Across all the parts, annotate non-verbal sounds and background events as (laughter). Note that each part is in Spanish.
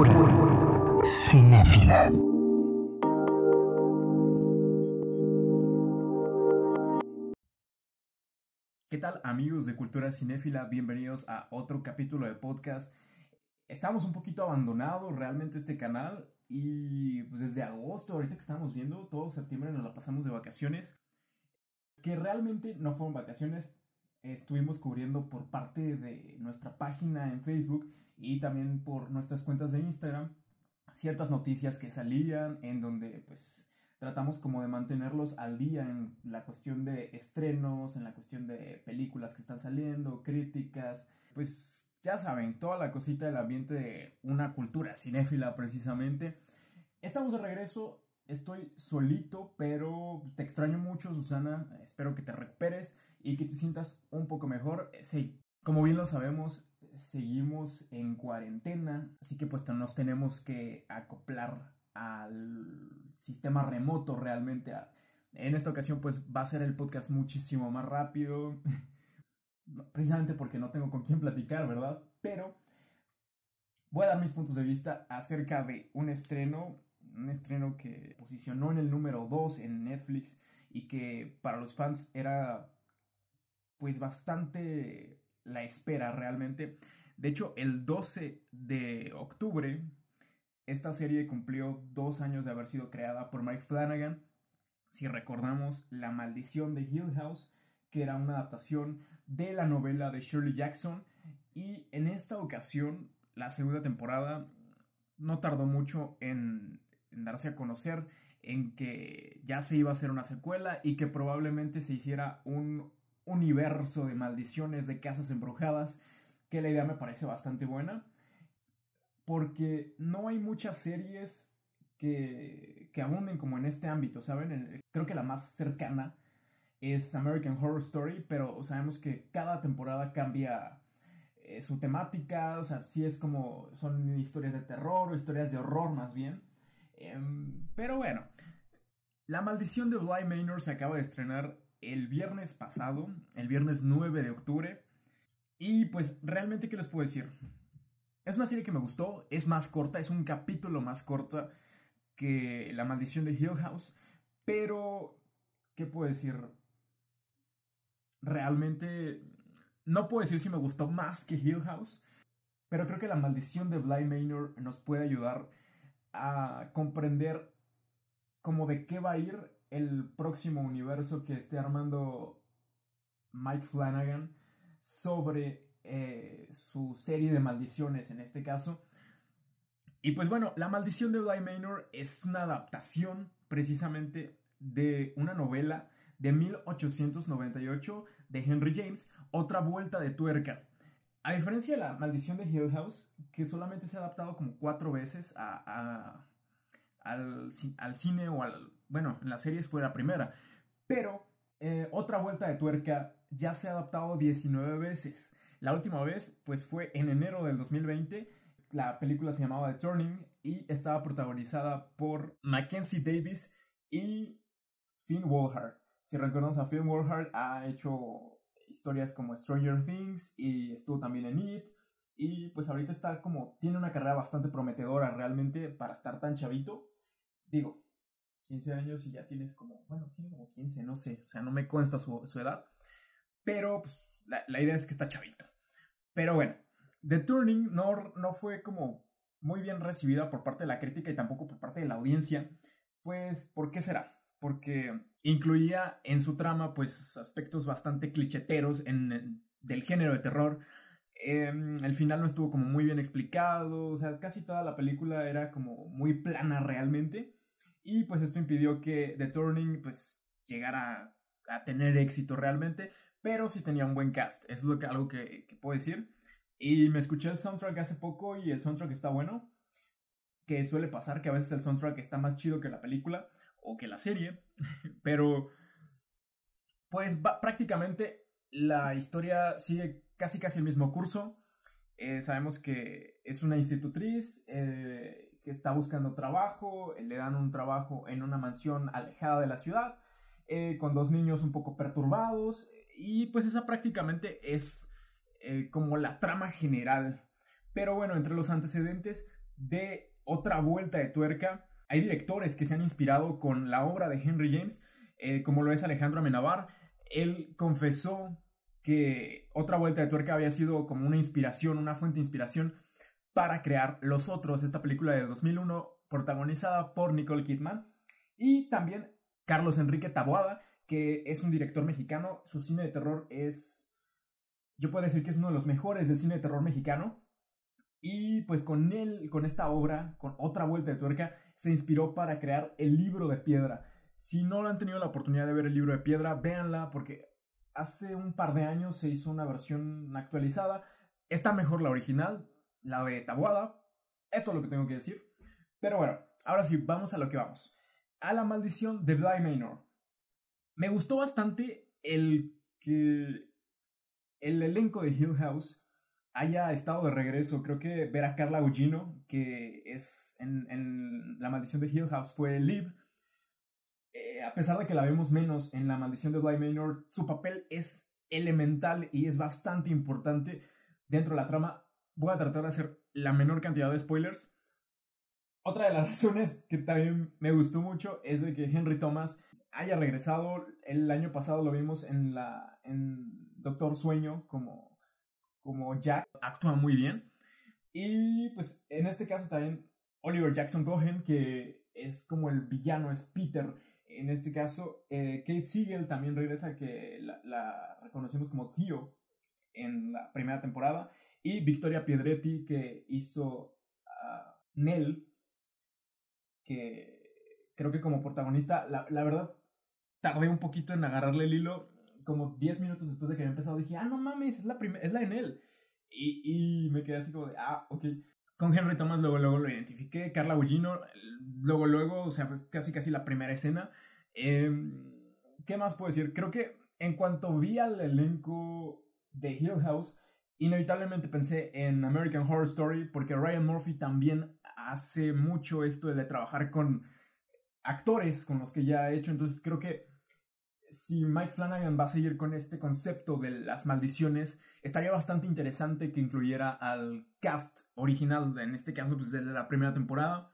Cultura cinéfila. ¿Qué tal amigos de Cultura Cinéfila? Bienvenidos a otro capítulo de podcast. Estamos un poquito abandonados realmente este canal y pues desde agosto, ahorita que estamos viendo, todo septiembre nos la pasamos de vacaciones, que realmente no fueron vacaciones, estuvimos cubriendo por parte de nuestra página en Facebook y también por nuestras cuentas de Instagram ciertas noticias que salían en donde pues tratamos como de mantenerlos al día en la cuestión de estrenos, en la cuestión de películas que están saliendo, críticas, pues ya saben, toda la cosita del ambiente de una cultura cinéfila precisamente. Estamos de regreso, estoy solito, pero te extraño mucho, Susana. Espero que te recuperes y que te sientas un poco mejor. Sí, como bien lo sabemos, seguimos en cuarentena, así que pues nos tenemos que acoplar al sistema remoto realmente. En esta ocasión pues va a ser el podcast muchísimo más rápido. (laughs) precisamente porque no tengo con quién platicar, ¿verdad? Pero voy a dar mis puntos de vista acerca de un estreno, un estreno que posicionó en el número 2 en Netflix y que para los fans era pues bastante la espera realmente. De hecho, el 12 de octubre, esta serie cumplió dos años de haber sido creada por Mike Flanagan. Si recordamos, La maldición de Hill House, que era una adaptación de la novela de Shirley Jackson. Y en esta ocasión, la segunda temporada no tardó mucho en, darse a conocer, en que ya se iba a hacer una secuela y que probablemente se hiciera un universo de maldiciones, de casas embrujadas, que la idea me parece bastante buena, porque no hay muchas series que, que abunden como en este ámbito, ¿saben? Creo que la más cercana es American Horror Story, pero sabemos que cada temporada cambia eh, su temática, o sea, sí es como, son historias de terror o historias de horror más bien. Em, pero bueno, La Maldición de Bly Manor se acaba de estrenar el viernes pasado, el viernes 9 de octubre. Y pues realmente, ¿qué les puedo decir? Es una serie que me gustó, es más corta, es un capítulo más corta que La Maldición de Hill House, pero, ¿qué puedo decir? realmente no puedo decir si me gustó más que Hill House, pero creo que la maldición de Bly Manor nos puede ayudar a comprender como de qué va a ir el próximo universo que esté armando Mike Flanagan sobre eh, su serie de maldiciones en este caso. Y pues bueno, La maldición de Bly Manor es una adaptación precisamente de una novela de 1898 de Henry James, Otra vuelta de tuerca. A diferencia de la maldición de Hill House, que solamente se ha adaptado como cuatro veces a, al, cine o al... Bueno, en las series fue la primera. Pero eh, Otra vuelta de tuerca ya se ha adaptado 19 veces. La última vez pues fue en enero del 2020. La película se llamaba The Turning y estaba protagonizada por Mackenzie Davis y Finn Wolfhard. Si recordamos a Film Wolfhard, ha hecho historias como Stranger Things y estuvo también en It. Y pues ahorita está como, tiene una carrera bastante prometedora realmente para estar tan chavito. Digo, 15 años y ya tienes como, bueno, tiene como 15, no sé, o sea, no me consta su, edad. Pero pues la, la, idea es que está chavito. Pero bueno, The Turning no, no fue como muy bien recibida por parte de la crítica y tampoco por parte de la audiencia. Pues, ¿por qué será? porque incluía en su trama pues aspectos bastante clicheteros en, del género de terror. Em, el final no estuvo como muy bien explicado, o sea, casi toda la película era como muy plana realmente. Y pues esto impidió que The Turning pues llegara a, tener éxito realmente, pero sí tenía un buen cast, es lo que, algo que, que puedo decir. Y me escuché el soundtrack hace poco y el soundtrack está bueno, que suele pasar que a veces el soundtrack está más chido que la película o que la serie, (laughs) pero pues prácticamente la historia sigue casi casi el mismo curso. Eh, sabemos que es una institutriz eh, está buscando trabajo, le dan un trabajo en una mansión alejada de la ciudad. eh, con dos niños un poco perturbados, y pues esa prácticamente es eh, como la trama general. Pero bueno, entre los antecedentes de otra vuelta de tuerca, hay directores que se han inspirado con la obra de Henry James, eh, como lo es Alejandro Amenabar. Él confesó que otra vuelta de tuerca había sido como una inspiración, una fuente de inspiración para crear Los Otros, esta película de 2001 protagonizada por Nicole Kidman y también Carlos Enrique Taboada, que es un director mexicano. Su cine de terror es, yo puedo decir que es uno de los mejores del cine de terror mexicano. Y pues con él, con esta obra, con otra vuelta de tuerca, se inspiró para crear el libro de piedra. Si no han tenido la oportunidad de ver el libro de piedra, véanla porque hace un par de años se hizo una versión actualizada. Está mejor la original, la de Tabuada. Esto es lo que tengo que decir. Pero bueno, ahora sí, vamos a lo que vamos. A la maldición de Bly Manor. Me gustó bastante el que el elenco de Hill House haya estado de regreso. Creo que ver a Carla Gugino, que es en, La maldición de Hill House, fue Liv. Eh, a pesar de que la vemos menos en La maldición de Bly Manor, su papel es elemental y es bastante importante dentro de la trama. Voy a tratar de hacer la menor cantidad de spoilers. Otra de las (laughs) razones que también me gustó mucho es de que Henry Thomas haya regresado. El año pasado lo vimos en la en Doctor Sueño como, como Jack. Actúa muy bien. Y pues en este caso también Oliver Jackson Cohen, que es como el villano, es Peter. En este caso, eh, Kate Siegel también regresa, que la, la reconocimos como Tío en la primera temporada. Y Victoria Piedretti, que hizo a Nell, que creo que como protagonista, la, la, verdad, tardé un poquito en agarrarle el hilo. Como 10 minutos después de que había empezado, dije, ah, no mames, es la, es la de Nell. Y, y me quedé así como de, ah, ok. Con Henry Thomas luego, luego lo identifiqué. Carla Gugino, luego, luego, o sea, pues casi, casi la primera escena. Eh, ¿Qué más puedo decir? Creo que en cuanto vi al elenco de Hill House, inevitablemente pensé en American Horror Story porque Ryan Murphy también hace mucho esto de trabajar con actores con los que ya ha hecho. Entonces creo que si Mike Flanagan va a seguir con este concepto de las maldiciones, estaría bastante interesante que incluyera al cast original, en este caso pues de la primera temporada.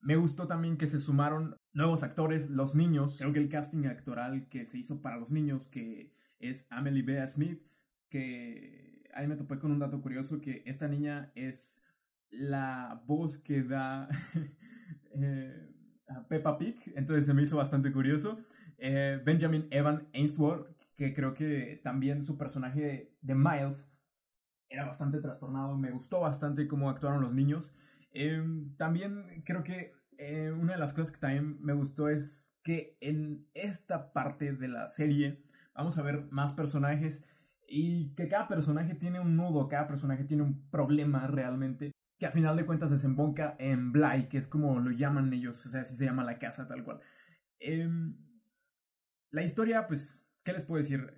Me gustó también que se sumaron nuevos actores, los niños. Creo que el casting actoral que se hizo para los niños, que es Amelie Bea Smith, que ahí me topé con un dato curioso, que esta niña es la voz que da (laughs) eh, a Peppa Pig, entonces se me hizo bastante curioso. Eh, Benjamin Evan Ainsworth, que creo que también su personaje de Miles era bastante trastornado, me gustó bastante cómo actuaron los niños. Em, también creo que eh, una de las cosas que también me gustó es que en esta parte de la serie vamos a ver más personajes y que cada personaje tiene un nudo, cada personaje tiene un problema realmente, que a final de cuentas desemboca en Bly, que es como lo llaman ellos, o sea, así se llama la casa tal cual. Em, la historia, pues, ¿qué les puedo decir?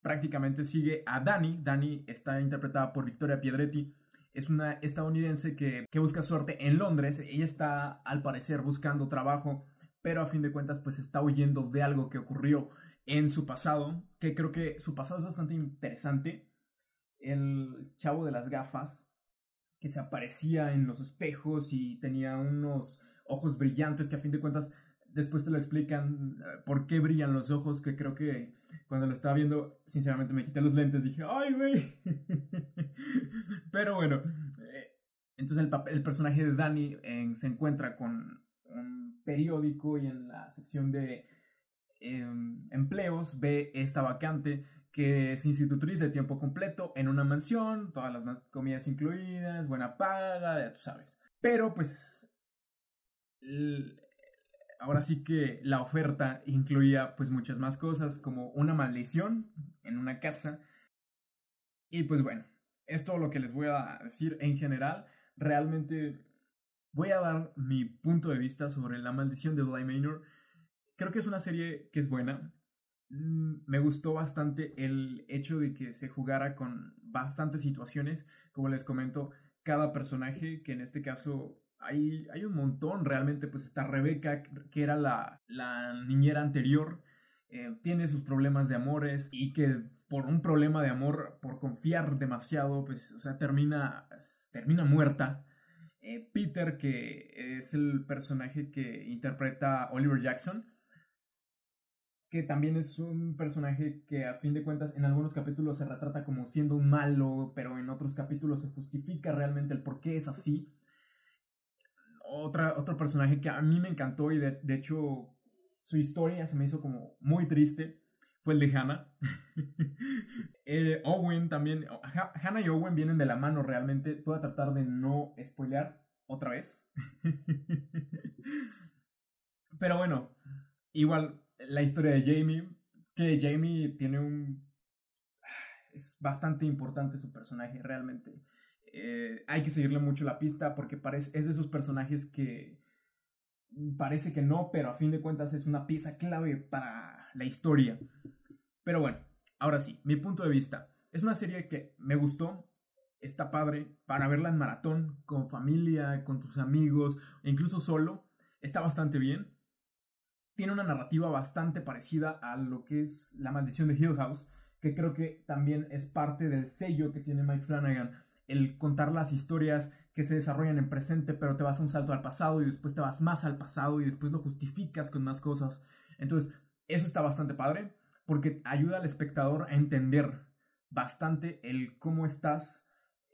Prácticamente sigue a Dani, Dani está interpretada por Victoria Piedretti, es una estadounidense que, que busca suerte en Londres, ella está al parecer buscando trabajo, pero a fin de cuentas pues está huyendo de algo que ocurrió en su pasado, que creo que su pasado es bastante interesante. El chavo de las gafas, que se aparecía en los espejos y tenía unos ojos brillantes que a fin de cuentas después te lo explican eh, por qué brillan los ojos, que creo que cuando lo estaba viendo, sinceramente me quité los lentes, dije, ay, güey. (laughs) Pero bueno, eh, entonces el, el, personaje de Danny se encuentra con un periódico y en la sección de Em, empleos ve esta vacante que es institutriz de tiempo completo en una mansión, todas las comidas incluidas, buena paga, ya tú sabes. Pero pues ahora sí que la oferta incluía pues muchas más cosas como una maldición en una casa. Y pues bueno, es todo lo que les voy a decir en general. Realmente voy a dar mi punto de vista sobre la maldición de Bly Manor Creo que es una serie que es buena. Mm, me gustó bastante el hecho de que se jugara con bastantes situaciones. Como les comento, cada personaje, que en este caso hay, hay un montón realmente, pues está Rebeca, que era la, la niñera anterior, eh, tiene sus problemas de amores y que por un problema de amor, por confiar demasiado, pues, o sea, termina, termina muerta. Eh, Peter, que es el personaje que interpreta Oliver Jackson, que también es un personaje que a fin de cuentas en algunos capítulos se retrata como siendo un malo, pero en otros capítulos se justifica realmente el por qué es así. Otra, otro personaje que a mí me encantó y de, hecho su historia se me hizo como muy triste fue el de Hannah. (laughs) Eh, Owen también, Hannah y Owen vienen de la mano realmente. Voy a tratar de no spoilear otra vez. (laughs) pero bueno, igual la historia de Jamie, que Jamie tiene un... Es bastante importante su personaje, realmente. Eh, hay que seguirle mucho la pista porque parece, es de esos personajes que parece que no, pero a fin de cuentas es una pieza clave para la historia. Pero bueno, ahora sí, mi punto de vista. Es una serie que me gustó, está padre para verla en maratón, con familia, con tus amigos, e incluso solo. Está bastante bien tiene una narrativa bastante parecida a lo que es La maldición de Hill House, que creo que también es parte del sello que tiene Mike Flanagan, el contar las historias que se desarrollan en presente, pero te vas a un salto al pasado y después te vas más al pasado y después lo justificas con más cosas. Entonces, eso está bastante padre porque ayuda al espectador a entender bastante el cómo estás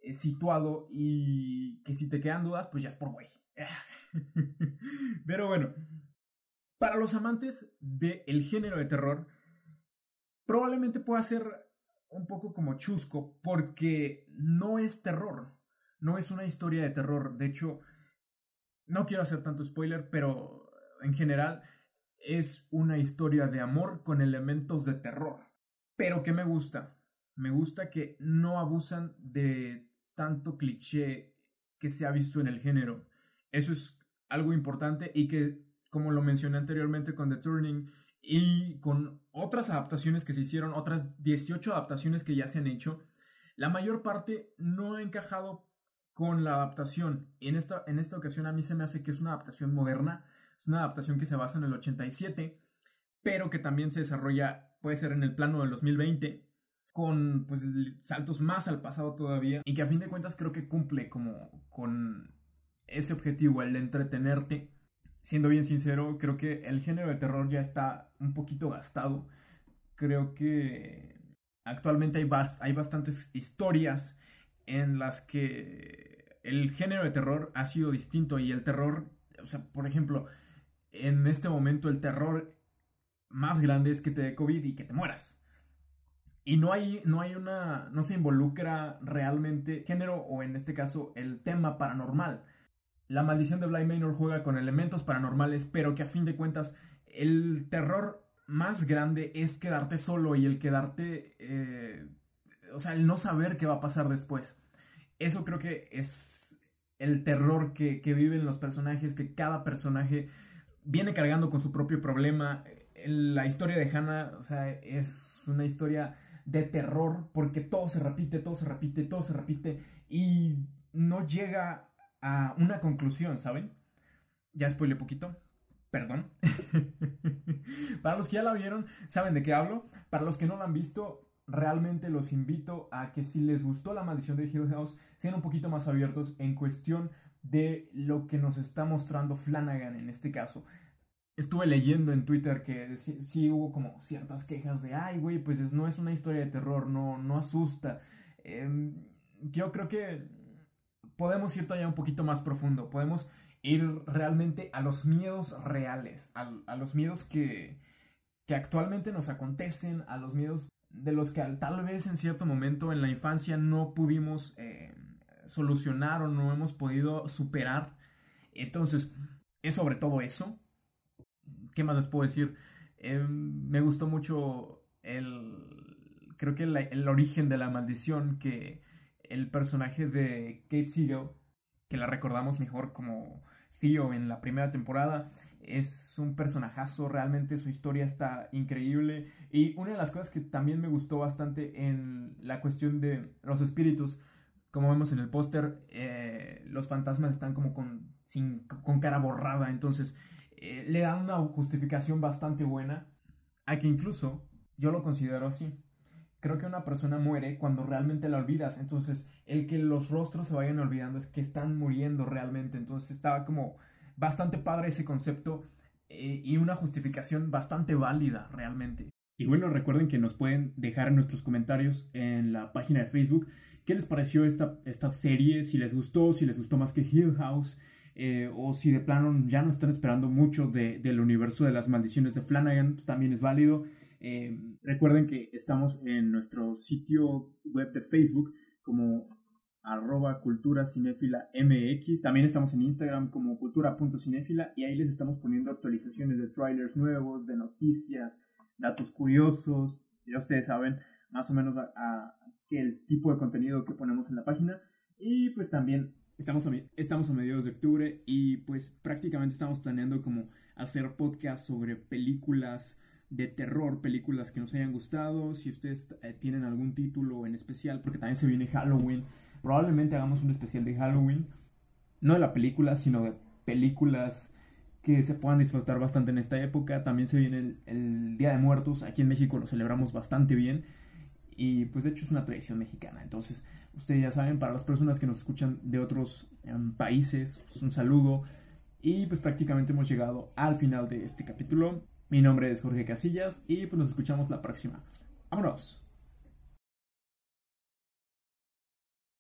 eh, situado y que si te quedan dudas, pues ya es por güey. (laughs) Pero bueno, para los amantes del género de terror, probablemente pueda ser un poco como chusco, porque no es terror, no es una historia de terror. De hecho, no quiero hacer tanto spoiler, pero en general es una historia de amor con elementos de terror. Pero que me gusta, me gusta que no abusan de tanto cliché que se ha visto en el género. Eso es algo importante y que como lo mencioné anteriormente con The Turning y con otras adaptaciones que se hicieron, otras 18 adaptaciones que ya se han hecho, la mayor parte no ha encajado con la adaptación. En esta, en esta ocasión a mí se me hace que es una adaptación moderna, es una adaptación que se basa en el 87, pero que también se desarrolla, puede ser en el plano del 2020, con pues saltos más al pasado todavía, y que a fin de cuentas creo que cumple como con ese objetivo, el de entretenerte siendo bien sincero, creo que el género de terror ya está un poquito gastado. Creo que actualmente hay, hay bastantes historias en las que el género de terror ha sido distinto y el terror, o sea, por ejemplo, en este momento el terror más grande es que te dé COVID y que te mueras. Y no hay, no hay una, no se involucra realmente género o en este caso el tema paranormal. La maldición de Bly Manor juega con elementos paranormales, pero que a fin de cuentas el terror más grande es quedarte solo y el quedarte... Eh, o sea, el no saber qué va a pasar después. Eso creo que es el terror que, que viven los personajes, que cada personaje viene cargando con su propio problema. La historia de Hannah, o sea, es una historia de terror porque todo se repite, todo se repite, todo se repite y no llega a una conclusión, ¿saben? Ya spoilé poquito, perdón. (laughs) Para los que ya la vieron, saben de qué hablo. Para los que no la han visto, realmente los invito a que si les gustó la maldición de Hill House, sean un poquito más abiertos en cuestión de lo que nos está mostrando Flanagan en este caso. Estuve leyendo en Twitter que sí, hubo como ciertas quejas de, ay, güey, pues no es una historia de terror, no, no asusta. Em, yo creo que podemos ir todavía un poquito más profundo, podemos ir realmente a los miedos reales, a, los miedos que, que actualmente nos acontecen, a los miedos de los que tal vez en cierto momento en la infancia no pudimos eh, solucionar o no hemos podido superar. Entonces, es sobre todo eso. ¿Qué más les puedo decir? Em, me gustó mucho el, creo que el origen de la maldición que el personaje de Kate Siegel, que la recordamos mejor como Theo en la primera temporada, es un personajazo, realmente su historia está increíble. Y una de las cosas que también me gustó bastante en la cuestión de los espíritus, como vemos en el póster, eh, los fantasmas están como con, sin, con cara borrada, entonces eh, le dan una justificación bastante buena a que incluso yo lo considero así. Creo que una persona muere cuando realmente la olvidas. Entonces, el que los rostros se vayan olvidando es que están muriendo realmente. Entonces, estaba como bastante padre ese concepto eh, y una justificación bastante válida realmente. Y bueno, recuerden que nos pueden dejar en nuestros comentarios en la página de Facebook qué les pareció esta, esta serie, si les gustó, si les gustó más que Hill House, eh, o si de plano ya no están esperando mucho del universo de las maldiciones de Flanagan, pues también es válido. Eh, recuerden que estamos en nuestro sitio web de Facebook como arroba cultura cinéfila mx. También estamos en Instagram como cultura.cinéfila y ahí les estamos poniendo actualizaciones de trailers nuevos, de noticias, datos curiosos. Ya ustedes saben más o menos el tipo de contenido que ponemos en la página. Y pues también estamos a, mediados de octubre y pues prácticamente estamos planeando como hacer podcast sobre películas de terror, películas que nos hayan gustado. Si ustedes eh, tienen algún título en especial, porque también se viene Halloween, probablemente hagamos un especial de Halloween. No de la película, sino de películas que se puedan disfrutar bastante en esta época. También se viene el, Día de Muertos. Aquí en México lo celebramos bastante bien. Y pues de hecho es una tradición mexicana. Entonces, ustedes ya saben, para las personas que nos escuchan de otros em, países, pues, un saludo. Y pues prácticamente hemos llegado al final de este capítulo. Mi nombre es Jorge Casillas y pues nos escuchamos la próxima. ¡Vámonos!